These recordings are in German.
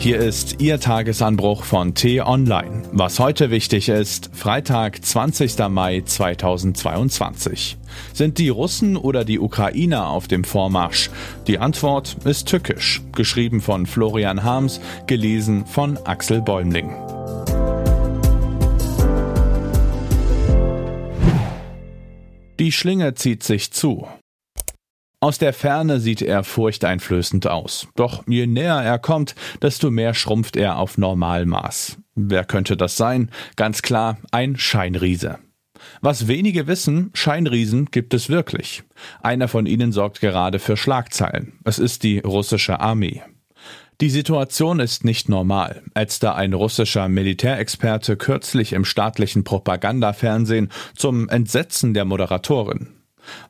Hier ist Ihr Tagesanbruch von T-Online. Was heute wichtig ist, Freitag, 20. Mai 2022. Sind die Russen oder die Ukrainer auf dem Vormarsch? Die Antwort ist tückisch. Geschrieben von Florian Harms, gelesen von Axel Bäumling. Die Schlinge zieht sich zu. Aus der Ferne sieht er furchteinflößend aus. Doch je näher er kommt, desto mehr schrumpft er auf Normalmaß. Wer könnte das sein? Ganz klar, ein Scheinriese. Was wenige wissen, Scheinriesen gibt es wirklich. Einer von ihnen sorgt gerade für Schlagzeilen. Es ist die russische Armee. Die Situation ist nicht normal, ätzte ein russischer Militärexperte kürzlich im staatlichen Propagandafernsehen zum Entsetzen der Moderatorin.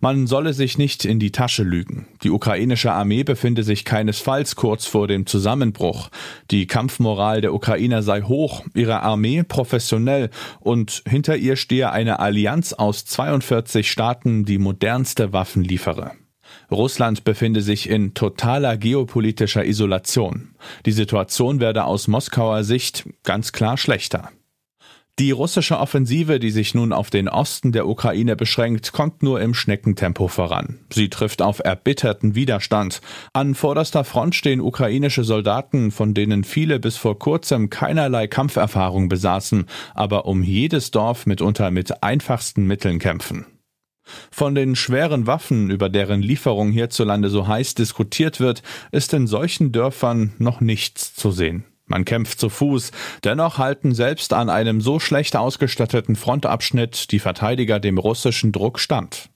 Man solle sich nicht in die Tasche lügen. Die ukrainische Armee befinde sich keinesfalls kurz vor dem Zusammenbruch. Die Kampfmoral der Ukrainer sei hoch, ihre Armee professionell und hinter ihr stehe eine Allianz aus 42 Staaten, die modernste Waffen liefere. Russland befinde sich in totaler geopolitischer Isolation. Die Situation werde aus Moskauer Sicht ganz klar schlechter. Die russische Offensive, die sich nun auf den Osten der Ukraine beschränkt, kommt nur im Schneckentempo voran. Sie trifft auf erbitterten Widerstand. An vorderster Front stehen ukrainische Soldaten, von denen viele bis vor kurzem keinerlei Kampferfahrung besaßen, aber um jedes Dorf mitunter mit einfachsten Mitteln kämpfen. Von den schweren Waffen, über deren Lieferung hierzulande so heiß diskutiert wird, ist in solchen Dörfern noch nichts zu sehen. Man kämpft zu Fuß, dennoch halten selbst an einem so schlecht ausgestatteten Frontabschnitt die Verteidiger dem russischen Druck stand.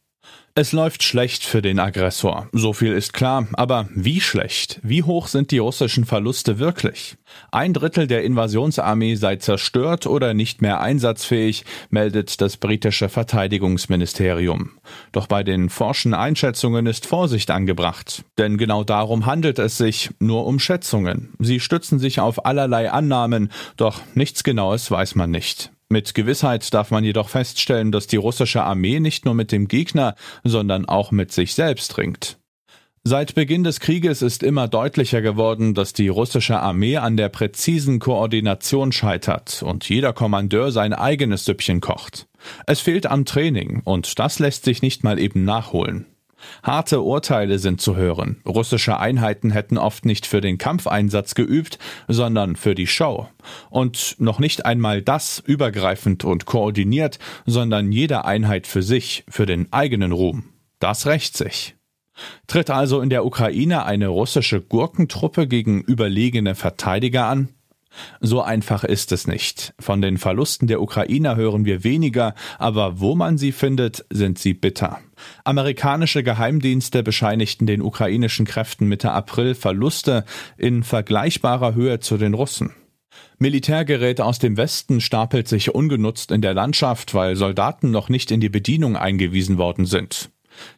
Es läuft schlecht für den Aggressor, so viel ist klar, aber wie schlecht? Wie hoch sind die russischen Verluste wirklich? Ein Drittel der Invasionsarmee sei zerstört oder nicht mehr einsatzfähig, meldet das britische Verteidigungsministerium. Doch bei den forschen Einschätzungen ist Vorsicht angebracht, denn genau darum handelt es sich, nur um Schätzungen. Sie stützen sich auf allerlei Annahmen, doch nichts Genaues weiß man nicht. Mit Gewissheit darf man jedoch feststellen, dass die russische Armee nicht nur mit dem Gegner, sondern auch mit sich selbst ringt. Seit Beginn des Krieges ist immer deutlicher geworden, dass die russische Armee an der präzisen Koordination scheitert und jeder Kommandeur sein eigenes Süppchen kocht. Es fehlt am Training und das lässt sich nicht mal eben nachholen. Harte Urteile sind zu hören. Russische Einheiten hätten oft nicht für den Kampfeinsatz geübt, sondern für die Show. Und noch nicht einmal das übergreifend und koordiniert, sondern jede Einheit für sich, für den eigenen Ruhm. Das rächt sich. Tritt also in der Ukraine eine russische Gurkentruppe gegen überlegene Verteidiger an? So einfach ist es nicht. Von den Verlusten der Ukrainer hören wir weniger, aber wo man sie findet, sind sie bitter. Amerikanische Geheimdienste bescheinigten den ukrainischen Kräften Mitte April Verluste in vergleichbarer Höhe zu den Russen. Militärgerät aus dem Westen stapelt sich ungenutzt in der Landschaft, weil Soldaten noch nicht in die Bedienung eingewiesen worden sind.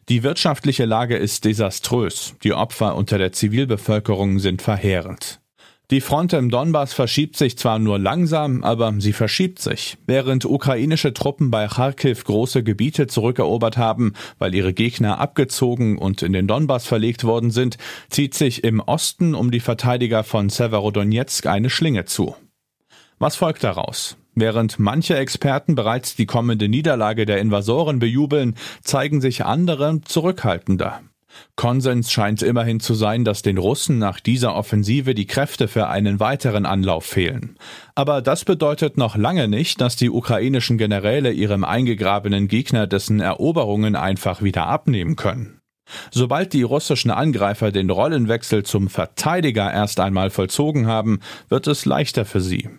Die wirtschaftliche Lage ist desaströs, die Opfer unter der Zivilbevölkerung sind verheerend. Die Front im Donbass verschiebt sich zwar nur langsam, aber sie verschiebt sich. Während ukrainische Truppen bei Kharkiv große Gebiete zurückerobert haben, weil ihre Gegner abgezogen und in den Donbass verlegt worden sind, zieht sich im Osten um die Verteidiger von Severodonetsk eine Schlinge zu. Was folgt daraus? Während manche Experten bereits die kommende Niederlage der Invasoren bejubeln, zeigen sich andere zurückhaltender. Konsens scheint immerhin zu sein, dass den Russen nach dieser Offensive die Kräfte für einen weiteren Anlauf fehlen. Aber das bedeutet noch lange nicht, dass die ukrainischen Generäle ihrem eingegrabenen Gegner dessen Eroberungen einfach wieder abnehmen können. Sobald die russischen Angreifer den Rollenwechsel zum Verteidiger erst einmal vollzogen haben, wird es leichter für sie.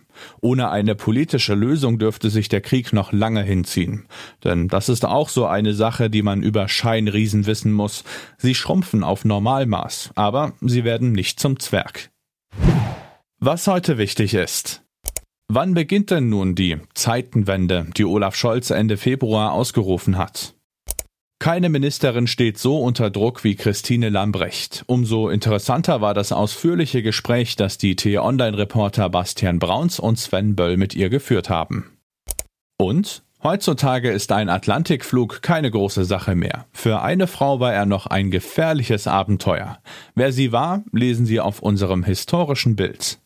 Ohne eine politische Lösung dürfte sich der Krieg noch lange hinziehen. Denn das ist auch so eine Sache, die man über Scheinriesen wissen muss. Sie schrumpfen auf Normalmaß, aber sie werden nicht zum Zwerg. Was heute wichtig ist. Wann beginnt denn nun die Zeitenwende, die Olaf Scholz Ende Februar ausgerufen hat? Keine Ministerin steht so unter Druck wie Christine Lambrecht. Umso interessanter war das ausführliche Gespräch, das die T-Online-Reporter Bastian Brauns und Sven Böll mit ihr geführt haben. Und Heutzutage ist ein Atlantikflug keine große Sache mehr. Für eine Frau war er noch ein gefährliches Abenteuer. Wer sie war, lesen Sie auf unserem historischen Bild.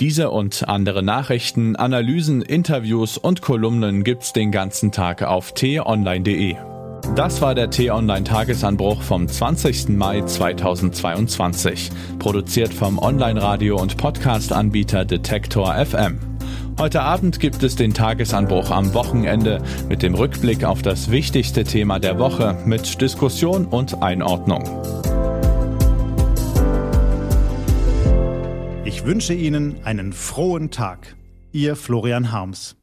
Diese und andere Nachrichten, Analysen, Interviews und Kolumnen gibt's den ganzen Tag auf t-online.de. Das war der T-Online Tagesanbruch vom 20. Mai 2022, produziert vom Online-Radio- und Podcast-Anbieter Detektor FM. Heute Abend gibt es den Tagesanbruch am Wochenende mit dem Rückblick auf das wichtigste Thema der Woche mit Diskussion und Einordnung. Ich wünsche Ihnen einen frohen Tag. Ihr Florian Harms.